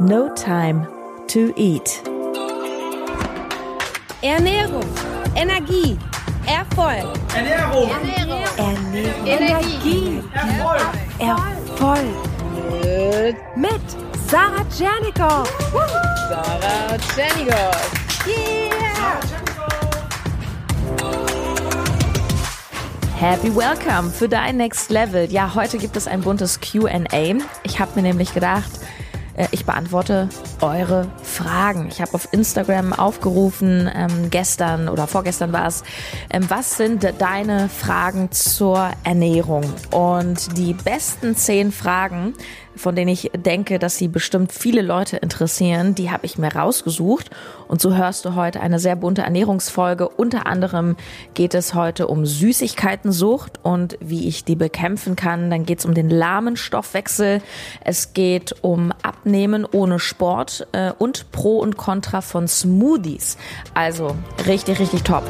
No Time to Eat. Ernährung, Energie, Erfolg. Ernährung, Ernährung, Ernährung. Energie, Erfolg. Erfolg. mit Sarah Tschernikow. Sarah Tschernigow. Yeah! Happy Welcome für dein Next Level. Ja, heute gibt es ein buntes QA. Ich habe mir nämlich gedacht, ich beantworte eure Fragen. Ich habe auf Instagram aufgerufen, ähm, gestern oder vorgestern war es, ähm, was sind deine Fragen zur Ernährung? Und die besten zehn Fragen, von denen ich denke, dass sie bestimmt viele Leute interessieren, die habe ich mir rausgesucht. Und so hörst du heute eine sehr bunte Ernährungsfolge. Unter anderem geht es heute um Süßigkeitensucht und wie ich die bekämpfen kann. Dann geht es um den lahmen Stoffwechsel. Es geht um Abnehmen ohne Sport äh, und Pro und Contra von Smoothies. Also richtig, richtig top.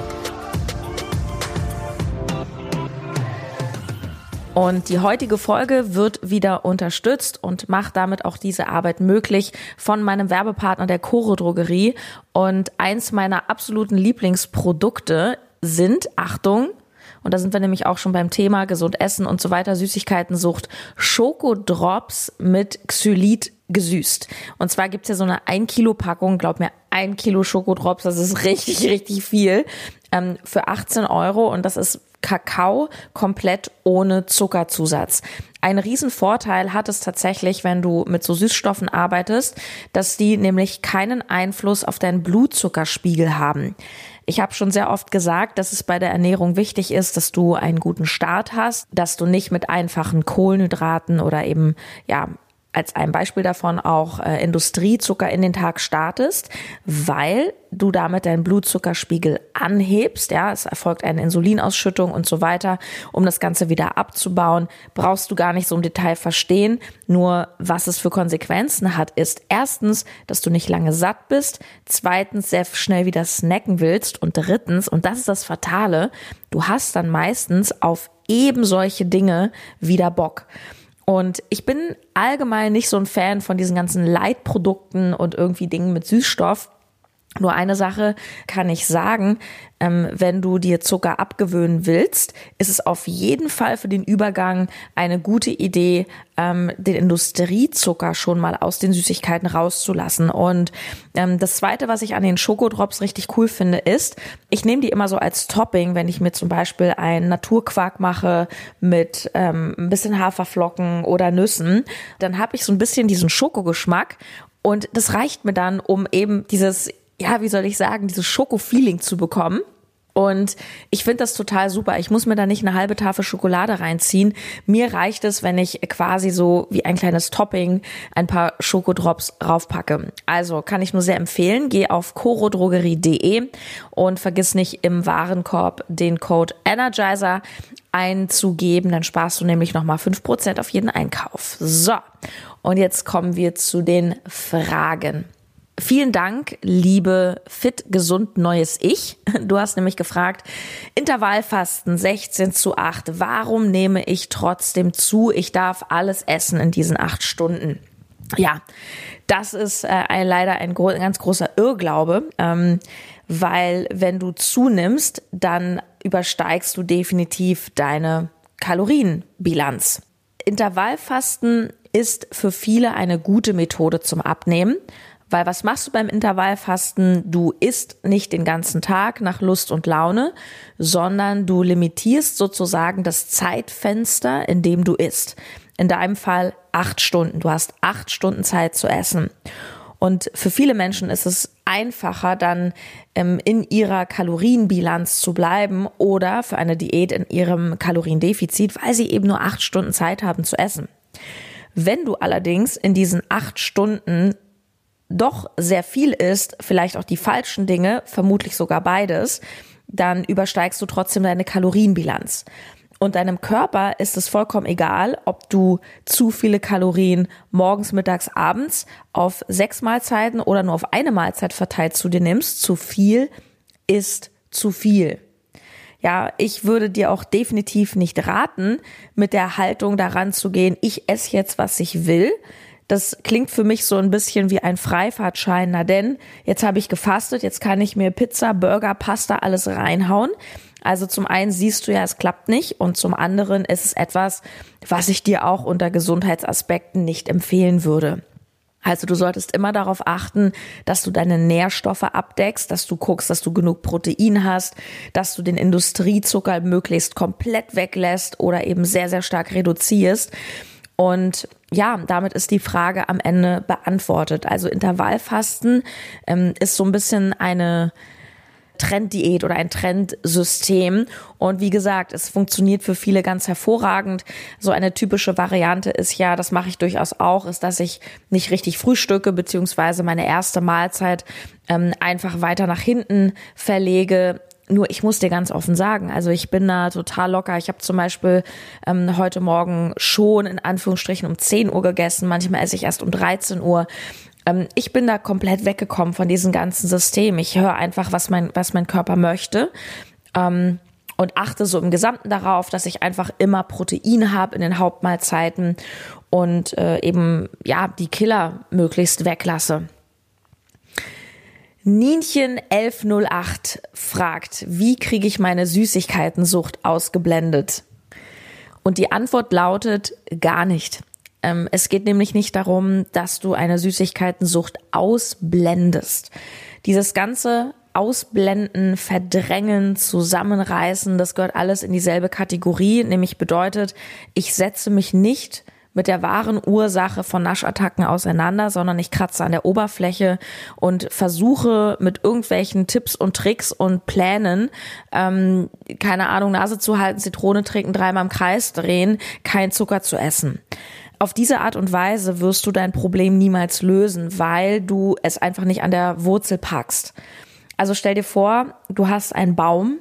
Und die heutige Folge wird wieder unterstützt und macht damit auch diese Arbeit möglich von meinem Werbepartner der Choro Drogerie. Und eins meiner absoluten Lieblingsprodukte sind, Achtung, und da sind wir nämlich auch schon beim Thema gesund essen und so weiter, Süßigkeitensucht, Schokodrops mit Xylit gesüßt. Und zwar gibt's ja so eine 1 Kilo Packung, glaub mir, ein Kilo Schokodrops, das ist richtig, richtig viel, ähm, für 18 Euro und das ist Kakao komplett ohne Zuckerzusatz. Ein Riesenvorteil hat es tatsächlich, wenn du mit so Süßstoffen arbeitest, dass die nämlich keinen Einfluss auf deinen Blutzuckerspiegel haben. Ich habe schon sehr oft gesagt, dass es bei der Ernährung wichtig ist, dass du einen guten Start hast, dass du nicht mit einfachen Kohlenhydraten oder eben ja als ein Beispiel davon auch äh, Industriezucker in den Tag startest, weil du damit deinen Blutzuckerspiegel anhebst. Ja, es erfolgt eine Insulinausschüttung und so weiter. Um das Ganze wieder abzubauen, brauchst du gar nicht so im Detail verstehen. Nur was es für Konsequenzen hat, ist erstens, dass du nicht lange satt bist. Zweitens, sehr schnell wieder snacken willst. Und drittens, und das ist das Fatale, du hast dann meistens auf eben solche Dinge wieder Bock. Und ich bin allgemein nicht so ein Fan von diesen ganzen Leitprodukten und irgendwie Dingen mit Süßstoff. Nur eine Sache kann ich sagen, ähm, wenn du dir Zucker abgewöhnen willst, ist es auf jeden Fall für den Übergang eine gute Idee, ähm, den Industriezucker schon mal aus den Süßigkeiten rauszulassen. Und ähm, das Zweite, was ich an den Schokodrops richtig cool finde, ist, ich nehme die immer so als Topping, wenn ich mir zum Beispiel einen Naturquark mache mit ähm, ein bisschen Haferflocken oder Nüssen, dann habe ich so ein bisschen diesen Schokogeschmack und das reicht mir dann, um eben dieses ja, wie soll ich sagen, dieses Schoko-Feeling zu bekommen. Und ich finde das total super. Ich muss mir da nicht eine halbe Tafel Schokolade reinziehen. Mir reicht es, wenn ich quasi so wie ein kleines Topping ein paar Schokodrops raufpacke. Also kann ich nur sehr empfehlen. Geh auf corodrogerie.de und vergiss nicht im Warenkorb den Code Energizer einzugeben. Dann sparst du nämlich nochmal fünf Prozent auf jeden Einkauf. So. Und jetzt kommen wir zu den Fragen. Vielen Dank, liebe fit, gesund, neues Ich. Du hast nämlich gefragt, Intervallfasten 16 zu 8. Warum nehme ich trotzdem zu? Ich darf alles essen in diesen acht Stunden. Ja, das ist äh, ein, leider ein, ein, ganz großer Irrglaube, ähm, weil wenn du zunimmst, dann übersteigst du definitiv deine Kalorienbilanz. Intervallfasten ist für viele eine gute Methode zum Abnehmen weil was machst du beim Intervallfasten? Du isst nicht den ganzen Tag nach Lust und Laune, sondern du limitierst sozusagen das Zeitfenster, in dem du isst. In deinem Fall acht Stunden. Du hast acht Stunden Zeit zu essen. Und für viele Menschen ist es einfacher, dann ähm, in ihrer Kalorienbilanz zu bleiben oder für eine Diät in ihrem Kaloriendefizit, weil sie eben nur acht Stunden Zeit haben zu essen. Wenn du allerdings in diesen acht Stunden doch sehr viel ist, vielleicht auch die falschen Dinge, vermutlich sogar beides, dann übersteigst du trotzdem deine Kalorienbilanz. Und deinem Körper ist es vollkommen egal, ob du zu viele Kalorien morgens, mittags, abends auf sechs Mahlzeiten oder nur auf eine Mahlzeit verteilt zu dir nimmst. Zu viel ist zu viel. Ja, ich würde dir auch definitiv nicht raten, mit der Haltung daran zu gehen, ich esse jetzt, was ich will, Das klingt für mich so ein bisschen wie ein Freifahrtschein, na denn jetzt habe ich gefastet, jetzt kann ich mir Pizza, Burger, Pasta alles reinhauen. Also zum einen siehst du ja, es klappt nicht und zum anderen ist es etwas, was ich dir auch unter Gesundheitsaspekten nicht empfehlen würde. Also du solltest immer darauf achten, dass du deine Nährstoffe abdeckst, dass du guckst, dass du genug Protein hast, dass du den Industriezucker möglichst komplett weglässt oder eben sehr, sehr stark reduzierst. Und ja, damit ist die Frage am Ende beantwortet. Also Intervallfasten ähm, ist so ein bisschen eine Trenddiät oder ein Trendsystem. Und wie gesagt, es funktioniert für viele ganz hervorragend. So eine typische Variante ist ja, das mache ich durchaus auch, ist, dass ich nicht richtig frühstücke, beziehungsweise meine erste Mahlzeit ähm, einfach weiter nach hinten verlege. Nur ich muss dir ganz offen sagen, also ich bin da total locker. Ich habe zum Beispiel ähm, heute Morgen schon in Anführungsstrichen um 10 Uhr gegessen, manchmal esse ich erst um 13 Uhr. Ähm, ich bin da komplett weggekommen von diesem ganzen System. Ich höre einfach, was mein, was mein Körper möchte. Ähm, und achte so im Gesamten darauf, dass ich einfach immer Protein habe in den Hauptmahlzeiten und äh, eben ja die Killer möglichst weglasse. Nienchen 1108 fragt, wie kriege ich meine Süßigkeitensucht ausgeblendet? Und die Antwort lautet gar nicht. Ähm, es geht nämlich nicht darum, dass du eine Süßigkeitensucht ausblendest. Dieses ganze Ausblenden, Verdrängen, Zusammenreißen, das gehört alles in dieselbe Kategorie, nämlich bedeutet, ich setze mich nicht mit der wahren Ursache von Naschattacken auseinander, sondern ich kratze an der Oberfläche und versuche mit irgendwelchen Tipps und Tricks und Plänen, ähm, keine Ahnung, Nase zu halten, Zitrone trinken, dreimal im Kreis drehen, kein Zucker zu essen. Auf diese Art und Weise wirst du dein Problem niemals lösen, weil du es einfach nicht an der Wurzel packst. Also stell dir vor, du hast einen Baum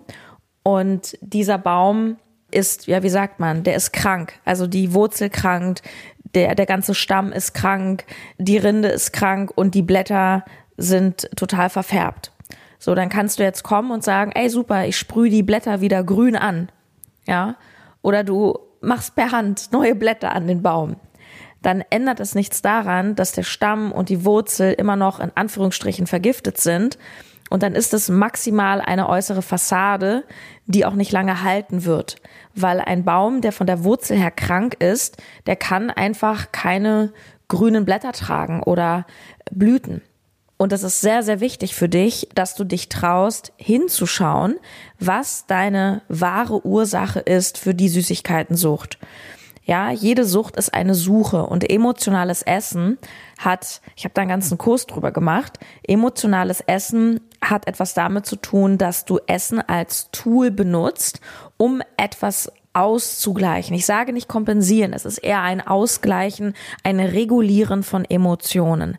und dieser Baum ist, ja, wie sagt man, der ist krank. Also die Wurzel krankt, der, der ganze Stamm ist krank, die Rinde ist krank und die Blätter sind total verfärbt. So, dann kannst du jetzt kommen und sagen, ey, super, ich sprühe die Blätter wieder grün an. Ja. Oder du machst per Hand neue Blätter an den Baum dann ändert es nichts daran, dass der Stamm und die Wurzel immer noch in Anführungsstrichen vergiftet sind. Und dann ist es maximal eine äußere Fassade, die auch nicht lange halten wird. Weil ein Baum, der von der Wurzel her krank ist, der kann einfach keine grünen Blätter tragen oder Blüten. Und es ist sehr, sehr wichtig für dich, dass du dich traust, hinzuschauen, was deine wahre Ursache ist für die Süßigkeitensucht. Ja, jede Sucht ist eine Suche und emotionales Essen hat, ich habe da einen ganzen Kurs drüber gemacht, emotionales Essen hat etwas damit zu tun, dass du Essen als Tool benutzt, um etwas auszugleichen. Ich sage nicht kompensieren, es ist eher ein Ausgleichen, ein Regulieren von Emotionen.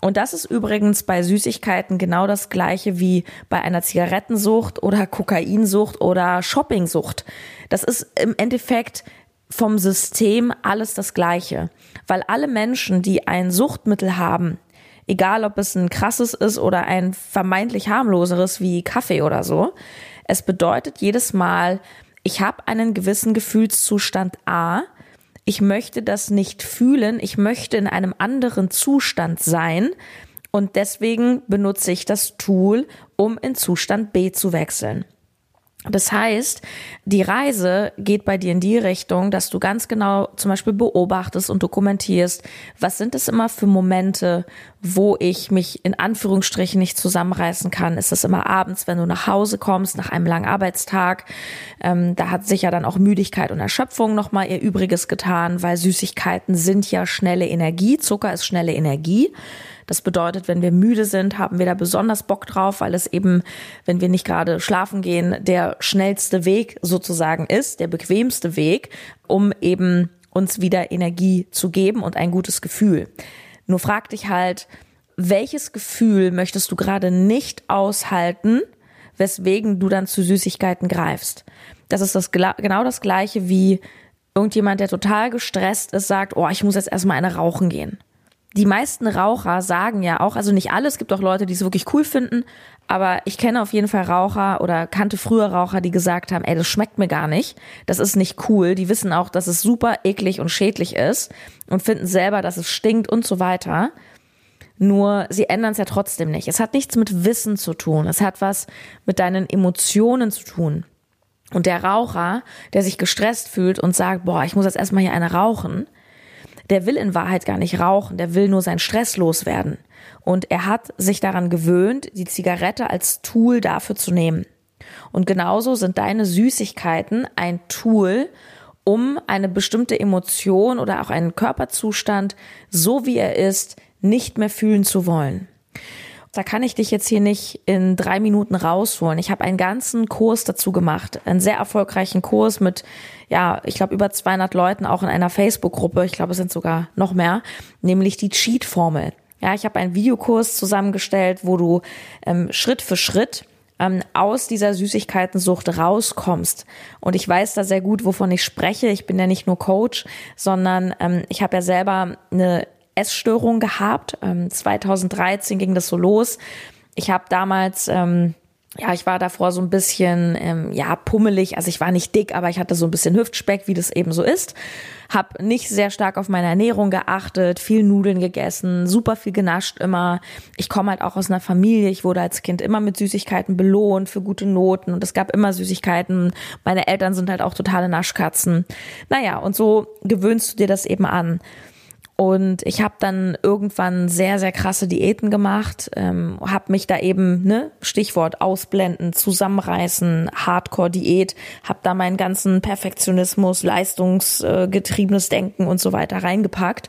Und das ist übrigens bei Süßigkeiten genau das gleiche wie bei einer Zigarettensucht oder Kokainsucht oder Shoppingsucht. Das ist im Endeffekt vom System alles das Gleiche. Weil alle Menschen, die ein Suchtmittel haben, egal ob es ein krasses ist oder ein vermeintlich harmloseres wie Kaffee oder so, es bedeutet jedes Mal, ich habe einen gewissen Gefühlszustand A, ich möchte das nicht fühlen, ich möchte in einem anderen Zustand sein und deswegen benutze ich das Tool, um in Zustand B zu wechseln. Das heißt, die Reise geht bei dir in die Richtung, dass du ganz genau zum Beispiel beobachtest und dokumentierst, was sind es immer für Momente, wo ich mich in Anführungsstrichen nicht zusammenreißen kann. Ist es immer abends, wenn du nach Hause kommst, nach einem langen Arbeitstag? Ähm, da hat sich ja dann auch Müdigkeit und Erschöpfung nochmal ihr Übriges getan, weil Süßigkeiten sind ja schnelle Energie, Zucker ist schnelle Energie. Das bedeutet, wenn wir müde sind, haben wir da besonders Bock drauf, weil es eben, wenn wir nicht gerade schlafen gehen, der schnellste Weg sozusagen ist, der bequemste Weg, um eben uns wieder Energie zu geben und ein gutes Gefühl. Nur frag dich halt, welches Gefühl möchtest du gerade nicht aushalten, weswegen du dann zu Süßigkeiten greifst? Das ist das, genau das gleiche wie irgendjemand, der total gestresst ist, sagt, oh, ich muss jetzt erstmal eine rauchen gehen. Die meisten Raucher sagen ja auch, also nicht alle, es gibt auch Leute, die es wirklich cool finden, aber ich kenne auf jeden Fall Raucher oder kannte früher Raucher, die gesagt haben, ey, das schmeckt mir gar nicht, das ist nicht cool. Die wissen auch, dass es super eklig und schädlich ist und finden selber, dass es stinkt und so weiter. Nur sie ändern es ja trotzdem nicht. Es hat nichts mit Wissen zu tun. Es hat was mit deinen Emotionen zu tun. Und der Raucher, der sich gestresst fühlt und sagt, boah, ich muss jetzt erstmal hier eine rauchen, der will in Wahrheit gar nicht rauchen, der will nur seinen Stress loswerden. Und er hat sich daran gewöhnt, die Zigarette als Tool dafür zu nehmen. Und genauso sind deine Süßigkeiten ein Tool, um eine bestimmte Emotion oder auch einen Körperzustand, so wie er ist, nicht mehr fühlen zu wollen. Da kann ich dich jetzt hier nicht in drei Minuten rausholen. Ich habe einen ganzen Kurs dazu gemacht, einen sehr erfolgreichen Kurs mit, ja, ich glaube über 200 Leuten auch in einer Facebook-Gruppe. Ich glaube, es sind sogar noch mehr, nämlich die Cheat-Formel. Ja, ich habe einen Videokurs zusammengestellt, wo du ähm, Schritt für Schritt ähm, aus dieser Süßigkeitensucht rauskommst. Und ich weiß da sehr gut, wovon ich spreche. Ich bin ja nicht nur Coach, sondern ähm, ich habe ja selber eine Essstörung gehabt. Ähm, 2013 ging das so los. Ich habe damals ähm, ja, ich war davor so ein bisschen, ähm, ja, pummelig. Also ich war nicht dick, aber ich hatte so ein bisschen Hüftspeck, wie das eben so ist. Hab nicht sehr stark auf meine Ernährung geachtet, viel Nudeln gegessen, super viel genascht immer. Ich komme halt auch aus einer Familie. Ich wurde als Kind immer mit Süßigkeiten belohnt für gute Noten und es gab immer Süßigkeiten. Meine Eltern sind halt auch totale Naschkatzen. Naja, und so gewöhnst du dir das eben an. Und ich habe dann irgendwann sehr, sehr krasse Diäten gemacht, ähm, habe mich da eben, ne, Stichwort ausblenden, zusammenreißen, Hardcore-Diät, habe da meinen ganzen Perfektionismus, leistungsgetriebenes Denken und so weiter reingepackt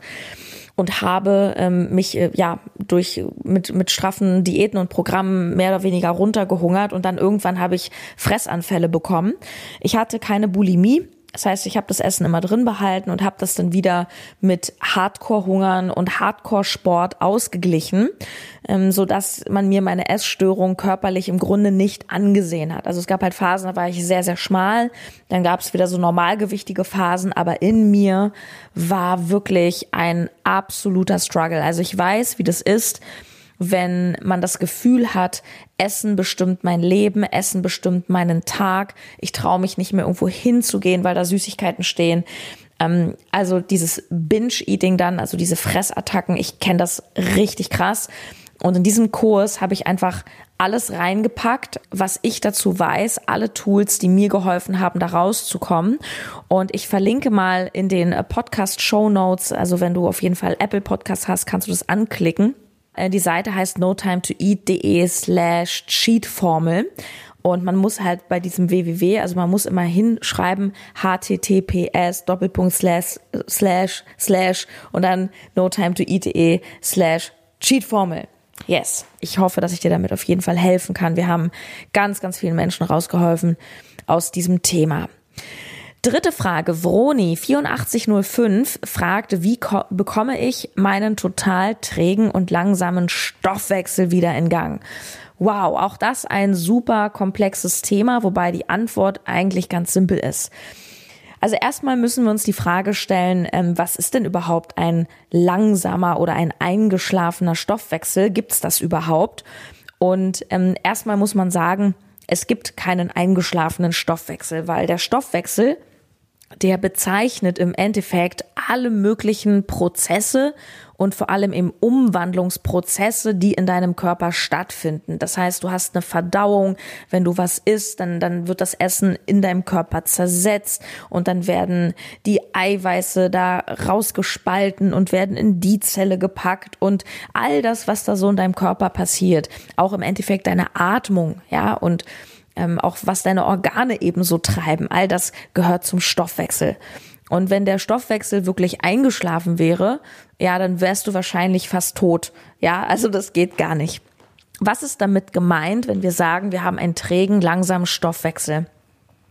und habe ähm, mich äh, ja durch mit mit straffen Diäten und Programmen mehr oder weniger runtergehungert und dann irgendwann habe ich Fressanfälle bekommen. Ich hatte keine Bulimie, das heißt, ich habe das Essen immer drin behalten und habe das dann wieder mit Hardcore-Hungern und Hardcore-Sport ausgeglichen, ähm, so dass man mir meine Essstörung körperlich im Grunde nicht angesehen hat. Also es gab halt Phasen, da war ich sehr, sehr schmal, dann gab es wieder so normalgewichtige Phasen, aber in mir war wirklich ein absoluter Struggle. Also ich weiß, wie das ist, wenn man das Gefühl hat, Essen bestimmt mein Leben, Essen bestimmt meinen Tag, ich traue mich nicht mehr irgendwo hinzugehen, weil da Süßigkeiten stehen. Ähm, also dieses Binge-Eating dann, also diese Fressattacken, ich kenne das richtig krass. Und in diesem Kurs habe ich einfach alles reingepackt, was ich dazu weiß, alle Tools, die mir geholfen haben, da rauszukommen. Und ich verlinke mal in den Podcast Show Notes, also wenn du auf jeden Fall Apple Podcast hast, kannst du das anklicken. Äh, die Seite heißt notimetoeat.de slash cheatformel. Und man muss halt bei diesem www, also man muss immer hinschreiben https doppelpunkt slash slash slash und dann notimetoeat.de slash cheatformel. Yes. Ich hoffe, dass ich dir damit auf jeden Fall helfen kann. Wir haben ganz, ganz vielen Menschen rausgeholfen aus diesem Thema. Dritte Frage. Vroni8405 fragt, wie bekomme ich meinen total trägen und langsamen Stoffwechsel wieder in Gang? Wow, auch das ein super komplexes Thema, wobei die Antwort eigentlich ganz simpel ist. Also erstmal müssen wir uns die Frage stellen, ähm, was ist denn überhaupt ein langsamer oder ein eingeschlafener Stoffwechsel? Gibt es das überhaupt? Und ähm, erstmal muss man sagen, es gibt keinen eingeschlafenen Stoffwechsel, weil der Stoffwechsel der bezeichnet im Endeffekt alle möglichen Prozesse und vor allem eben Umwandlungsprozesse, die in deinem Körper stattfinden. Das heißt, du hast eine Verdauung, wenn du was isst, dann, dann wird das Essen in deinem Körper zersetzt und dann werden die Eiweiße da rausgespalten und werden in die Zelle gepackt und all das, was da so in deinem Körper passiert, auch im Endeffekt deine Atmung, ja, und ähm, auch was deine Organe eben so treiben, all das gehört zum Stoffwechsel. Und wenn der Stoffwechsel wirklich eingeschlafen wäre, ja, dann wärst du wahrscheinlich fast tot. Ja, also das geht gar nicht. Was ist damit gemeint, wenn wir sagen, wir haben einen trägen, langsamen Stoffwechsel?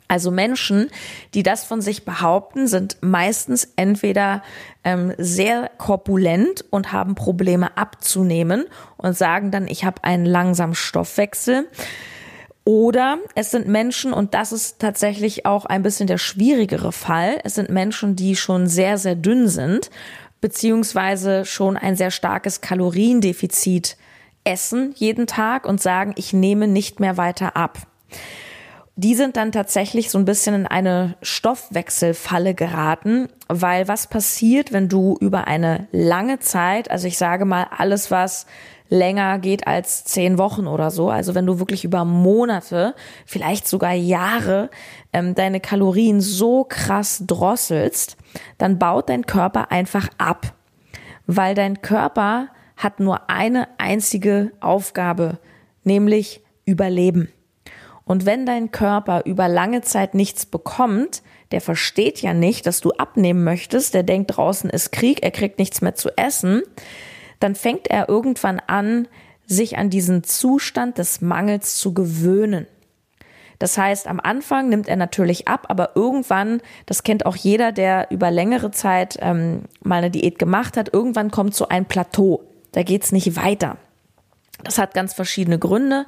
Also Menschen, die das von sich behaupten, sind meistens entweder ähm, sehr korpulent und haben Probleme abzunehmen und sagen dann, ich habe einen langsamen Stoffwechsel. Oder es sind Menschen, und das ist tatsächlich auch ein bisschen der schwierigere Fall, es sind Menschen, die schon sehr, sehr dünn sind, beziehungsweise schon ein sehr starkes Kaloriendefizit essen jeden Tag und sagen, ich nehme nicht mehr weiter ab. Die sind dann tatsächlich so ein bisschen in eine Stoffwechselfalle geraten, weil was passiert, wenn du über eine lange Zeit, also ich sage mal alles, was länger geht als zehn Wochen oder so, also wenn du wirklich über Monate, vielleicht sogar Jahre ähm, deine Kalorien so krass drosselst, dann baut dein Körper einfach ab, weil dein Körper hat nur eine einzige Aufgabe, nämlich Überleben. Und wenn dein Körper über lange Zeit nichts bekommt, der versteht ja nicht, dass du abnehmen möchtest, der denkt, draußen ist Krieg, er kriegt nichts mehr zu essen, dann fängt er irgendwann an, sich an diesen Zustand des Mangels zu gewöhnen. Das heißt, am Anfang nimmt er natürlich ab, aber irgendwann, das kennt auch jeder, der über längere Zeit ähm, mal eine Diät gemacht hat, irgendwann kommt so ein Plateau. Da geht's nicht weiter. Das hat ganz verschiedene Gründe.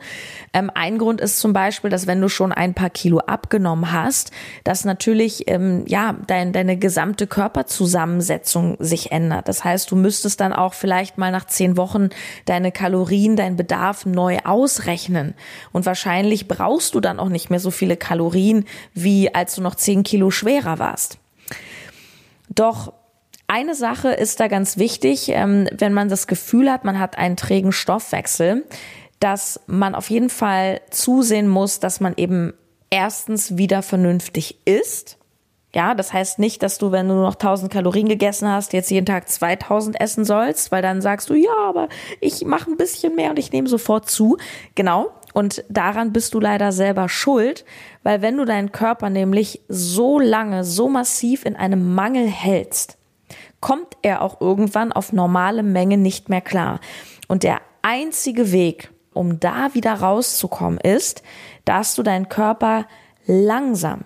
Ähm, ein Grund ist zum Beispiel, dass wenn du schon ein paar Kilo abgenommen hast, dass natürlich ähm, ja dein, deine gesamte Körperzusammensetzung sich ändert. Das heißt, du müsstest dann auch vielleicht mal nach zehn Wochen deine Kalorien, deinen Bedarf neu ausrechnen. Und wahrscheinlich brauchst du dann auch nicht mehr so viele Kalorien, wie als du noch zehn Kilo schwerer warst. Doch eine Sache ist da ganz wichtig, ähm, wenn man das Gefühl hat, man hat einen trägen Stoffwechsel, dass man auf jeden Fall zusehen muss, dass man eben erstens wieder vernünftig isst. Ja, das heißt nicht, dass du, wenn du noch 1000 Kalorien gegessen hast, jetzt jeden Tag 2000 essen sollst, weil dann sagst du, ja, aber ich mache ein bisschen mehr und ich nehme sofort zu. Genau. Und daran bist du leider selber schuld, weil wenn du deinen Körper nämlich so lange, so massiv in einem Mangel hältst, kommt er auch irgendwann auf normale Menge nicht mehr klar. Und der einzige Weg, um da wieder rauszukommen, ist, dass du deinen Körper langsam,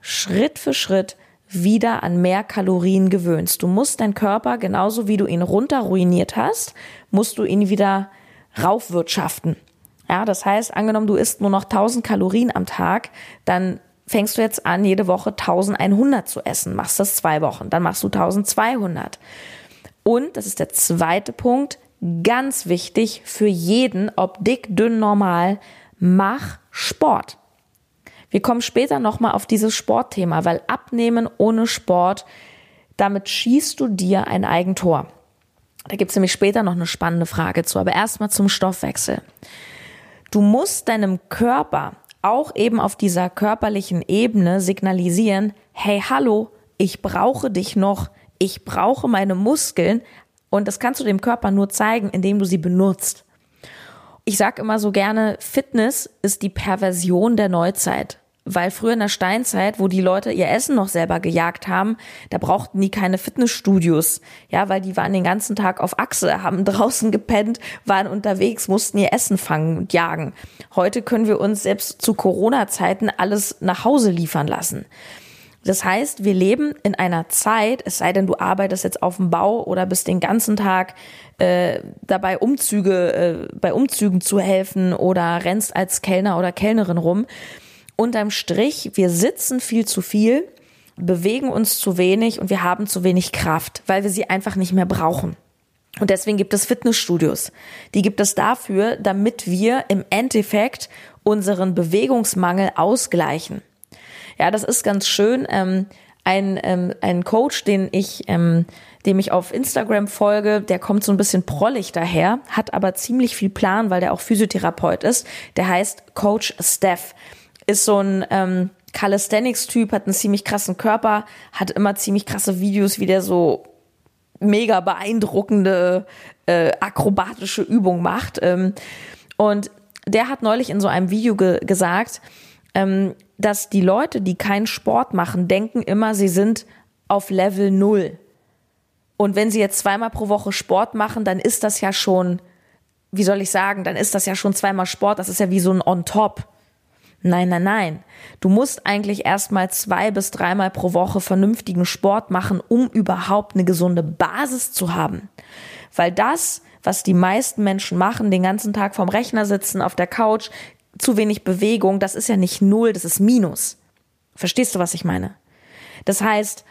Schritt für Schritt wieder an mehr Kalorien gewöhnst. Du musst deinen Körper, genauso wie du ihn runter ruiniert hast, musst du ihn wieder raufwirtschaften. Ja, das heißt, angenommen, du isst nur noch 1000 Kalorien am Tag, dann fängst du jetzt an, jede Woche 1100 zu essen, machst das zwei Wochen, dann machst du 1200. Und, das ist der zweite Punkt, ganz wichtig für jeden, ob dick, dünn, normal, mach Sport. Wir kommen später nochmal auf dieses Sportthema, weil Abnehmen ohne Sport, damit schießt du dir ein Eigentor. Da gibt's nämlich später noch eine spannende Frage zu, aber erstmal zum Stoffwechsel. Du musst deinem Körper auch eben auf dieser körperlichen Ebene signalisieren, hey, hallo, ich brauche dich noch, ich brauche meine Muskeln und das kannst du dem Körper nur zeigen, indem du sie benutzt. Ich sage immer so gerne, Fitness ist die Perversion der Neuzeit. Weil früher in der Steinzeit, wo die Leute ihr Essen noch selber gejagt haben, da brauchten die keine Fitnessstudios. Ja, weil die waren den ganzen Tag auf Achse, haben draußen gepennt, waren unterwegs, mussten ihr Essen fangen und jagen. Heute können wir uns selbst zu Corona-Zeiten alles nach Hause liefern lassen. Das heißt, wir leben in einer Zeit, es sei denn, du arbeitest jetzt auf dem Bau oder bist den ganzen Tag äh, dabei, Umzüge, äh, bei Umzügen zu helfen oder rennst als Kellner oder Kellnerin rum unterm Strich, wir sitzen viel zu viel, bewegen uns zu wenig und wir haben zu wenig Kraft, weil wir sie einfach nicht mehr brauchen. Und deswegen gibt es Fitnessstudios. Die gibt es dafür, damit wir im Endeffekt unseren Bewegungsmangel ausgleichen. Ja, das ist ganz schön. Ähm, ein, ähm, ein Coach, den ich, ähm, dem ich auf Instagram folge, der kommt so ein bisschen prollig daher, hat aber ziemlich viel Plan, weil der auch Physiotherapeut ist. Der heißt Coach Steph ist so ein ähm, Calisthenics-Typ, hat einen ziemlich krassen Körper, hat immer ziemlich krasse Videos, wie der so mega beeindruckende äh, akrobatische Übungen macht. Ähm, und der hat neulich in so einem Video ge gesagt, ähm, dass die Leute, die keinen Sport machen, denken immer, sie sind auf Level Null. Und wenn sie jetzt zweimal pro Woche Sport machen, dann ist das ja schon, wie soll ich sagen, dann ist das ja schon zweimal Sport, das ist ja wie so ein On-Top. Nein, nein, nein. Du musst eigentlich erstmal zwei bis dreimal pro Woche vernünftigen Sport machen, um überhaupt eine gesunde Basis zu haben. Weil das, was die meisten Menschen machen, den ganzen Tag vorm Rechner sitzen, auf der Couch, zu wenig Bewegung, das ist ja nicht null, das ist Minus. Verstehst du, was ich meine? Das heißt,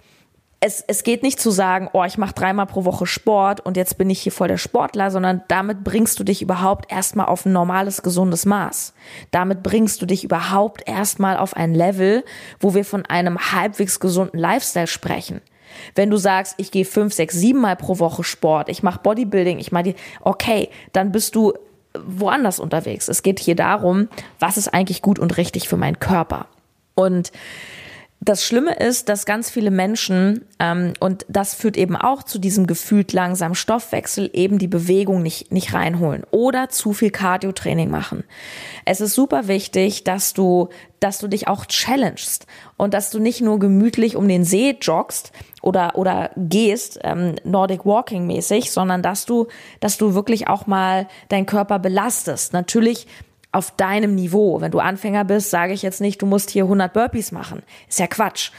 es, es geht nicht zu sagen, oh, ich mache dreimal pro Woche Sport und jetzt bin ich hier voll der Sportler, sondern damit bringst du dich überhaupt erstmal auf ein normales, gesundes Maß. Damit bringst du dich überhaupt erstmal auf ein Level, wo wir von einem halbwegs gesunden Lifestyle sprechen. Wenn du sagst, ich gehe fünf, sechs, sieben Mal pro Woche Sport, ich mache Bodybuilding, ich mache die, okay, dann bist du woanders unterwegs. Es geht hier darum, was ist eigentlich gut und richtig für meinen Körper. Und das Schlimme ist, dass ganz viele Menschen, ähm, und das führt eben auch zu diesem gefühlt langsamen Stoffwechsel, eben die Bewegung nicht, nicht reinholen oder zu viel Cardio-Training machen. Es ist super wichtig, dass du, dass du dich auch challengest und dass du nicht nur gemütlich um den See joggst oder, oder gehst, ähm, Nordic Walking mäßig, sondern dass du, dass du wirklich auch mal deinen Körper belastest. Natürlich auf deinem Niveau. Wenn du Anfänger bist, sage ich jetzt nicht, du musst hier 100 Burpees machen. Ist ja Quatsch.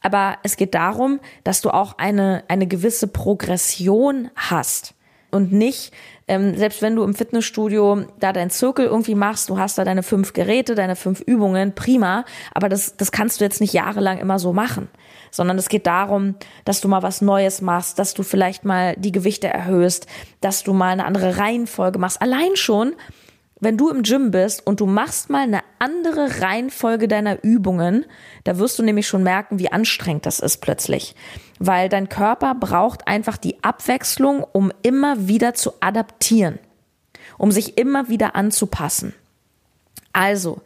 Aber es geht darum, dass du auch eine, eine gewisse Progression hast und nicht, ähm, selbst wenn du im Fitnessstudio da deinen Zirkel irgendwie machst, du hast da deine fünf Geräte, deine fünf Übungen, prima, aber das, das kannst du jetzt nicht jahrelang immer so machen, sondern es geht darum, dass du mal was Neues machst, dass du vielleicht mal die Gewichte erhöhst, dass du mal eine andere Reihenfolge machst. Allein schon, wenn du im Gym bist und du machst mal eine andere Reihenfolge deiner Übungen, da wirst du nämlich schon merken, wie anstrengend das ist plötzlich. Weil dein Körper braucht einfach die Abwechslung, um immer wieder zu adaptieren, um sich immer wieder anzupassen. Also,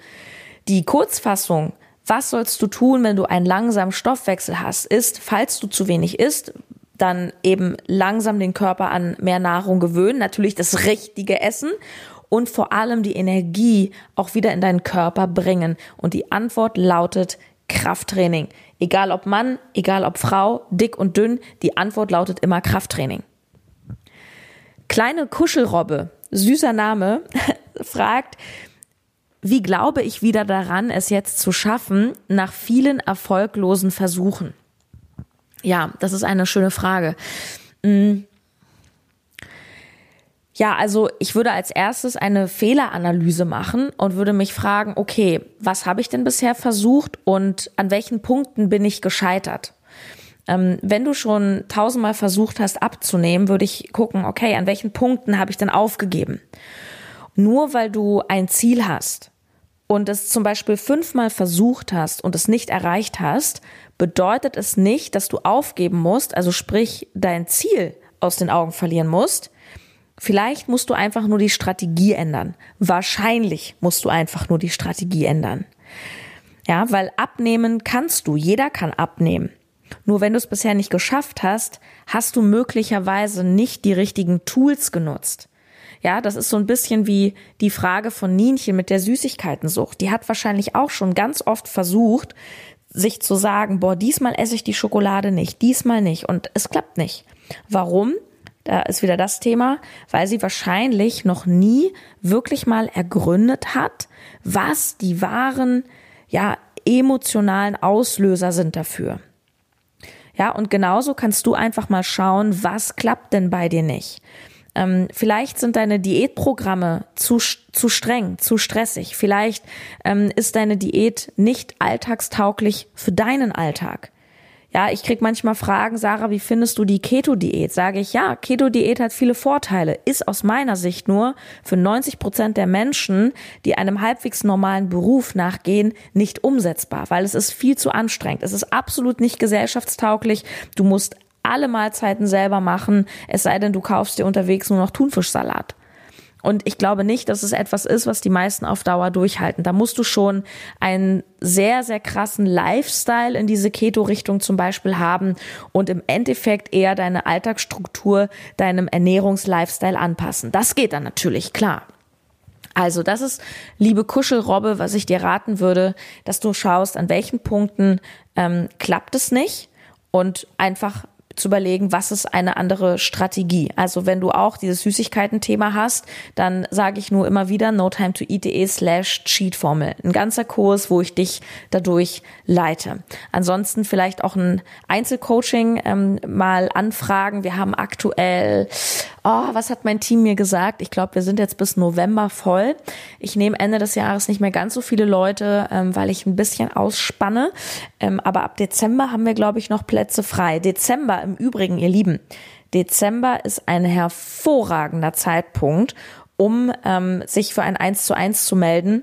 die Kurzfassung, was sollst du tun, wenn du einen langsamen Stoffwechsel hast, ist, falls du zu wenig isst, dann eben langsam den Körper an mehr Nahrung gewöhnen, natürlich das richtige Essen und vor allem die Energie auch wieder in deinen Körper bringen. Und die Antwort lautet Krafttraining. Egal ob Mann, egal ob Frau, dick und dünn, die Antwort lautet immer Krafttraining. Kleine Kuschelrobbe, süßer Name, fragt, wie glaube ich wieder daran, es jetzt zu schaffen, nach vielen erfolglosen Versuchen? Ja, das ist eine schöne Frage. Hm. Ja, also ich würde als erstes eine Fehleranalyse machen und würde mich fragen, okay, was habe ich denn bisher versucht und an welchen Punkten bin ich gescheitert? Ähm, wenn du schon tausendmal versucht hast abzunehmen, würde ich gucken, okay, an welchen Punkten habe ich denn aufgegeben? Nur weil du ein Ziel hast und es zum Beispiel fünfmal versucht hast und es nicht erreicht hast, bedeutet es nicht, dass du aufgeben musst, also sprich dein Ziel aus den Augen verlieren musst, Vielleicht musst du einfach nur die Strategie ändern. Wahrscheinlich musst du einfach nur die Strategie ändern. Ja, weil abnehmen kannst du. Jeder kann abnehmen. Nur wenn du es bisher nicht geschafft hast, hast du möglicherweise nicht die richtigen Tools genutzt. Ja, das ist so ein bisschen wie die Frage von Nienchen mit der Süßigkeitensucht. Die hat wahrscheinlich auch schon ganz oft versucht, sich zu sagen, boah, diesmal esse ich die Schokolade nicht, diesmal nicht. Und es klappt nicht. Warum? Da ist wieder das Thema, weil sie wahrscheinlich noch nie wirklich mal ergründet hat, was die wahren, ja, emotionalen Auslöser sind dafür. Ja, und genauso kannst du einfach mal schauen, was klappt denn bei dir nicht. Ähm, vielleicht sind deine Diätprogramme zu, zu streng, zu stressig. Vielleicht ähm, ist deine Diät nicht alltagstauglich für deinen Alltag. Ja, ich krieg manchmal Fragen, Sarah, wie findest du die Keto-Diät? Sage ich, ja, Keto-Diät hat viele Vorteile, ist aus meiner Sicht nur für 90 Prozent der Menschen, die einem halbwegs normalen Beruf nachgehen, nicht umsetzbar, weil es ist viel zu anstrengend. Es ist absolut nicht gesellschaftstauglich. Du musst alle Mahlzeiten selber machen, es sei denn, du kaufst dir unterwegs nur noch Thunfischsalat. Und ich glaube nicht, dass es etwas ist, was die meisten auf Dauer durchhalten. Da musst du schon einen sehr, sehr krassen Lifestyle in diese Keto-Richtung zum Beispiel haben und im Endeffekt eher deine Alltagsstruktur deinem Ernährungs-Lifestyle anpassen. Das geht dann natürlich, klar. Also das ist, liebe Kuschelrobbe, was ich dir raten würde, dass du schaust, an welchen Punkten ähm, klappt es nicht und einfach zu überlegen, was ist eine andere Strategie. Also wenn du auch dieses Süßigkeiten-Thema hast, dann sage ich nur immer wieder no time to eat.de slash cheat-Formel. Ein ganzer Kurs, wo ich dich dadurch leite. Ansonsten vielleicht auch ein Einzelcoaching ähm, mal anfragen. Wir haben aktuell oh, was hat mein Team mir gesagt? Ich glaube, wir sind jetzt bis November voll. Ich nehme Ende des Jahres nicht mehr ganz so viele Leute, ähm, weil ich ein bisschen ausspanne. Ähm, aber ab Dezember haben wir, glaube ich, noch Plätze frei. Dezember im Übrigen, ihr Lieben. Dezember ist ein hervorragender Zeitpunkt, um ähm, sich für ein 1 zu 1 zu melden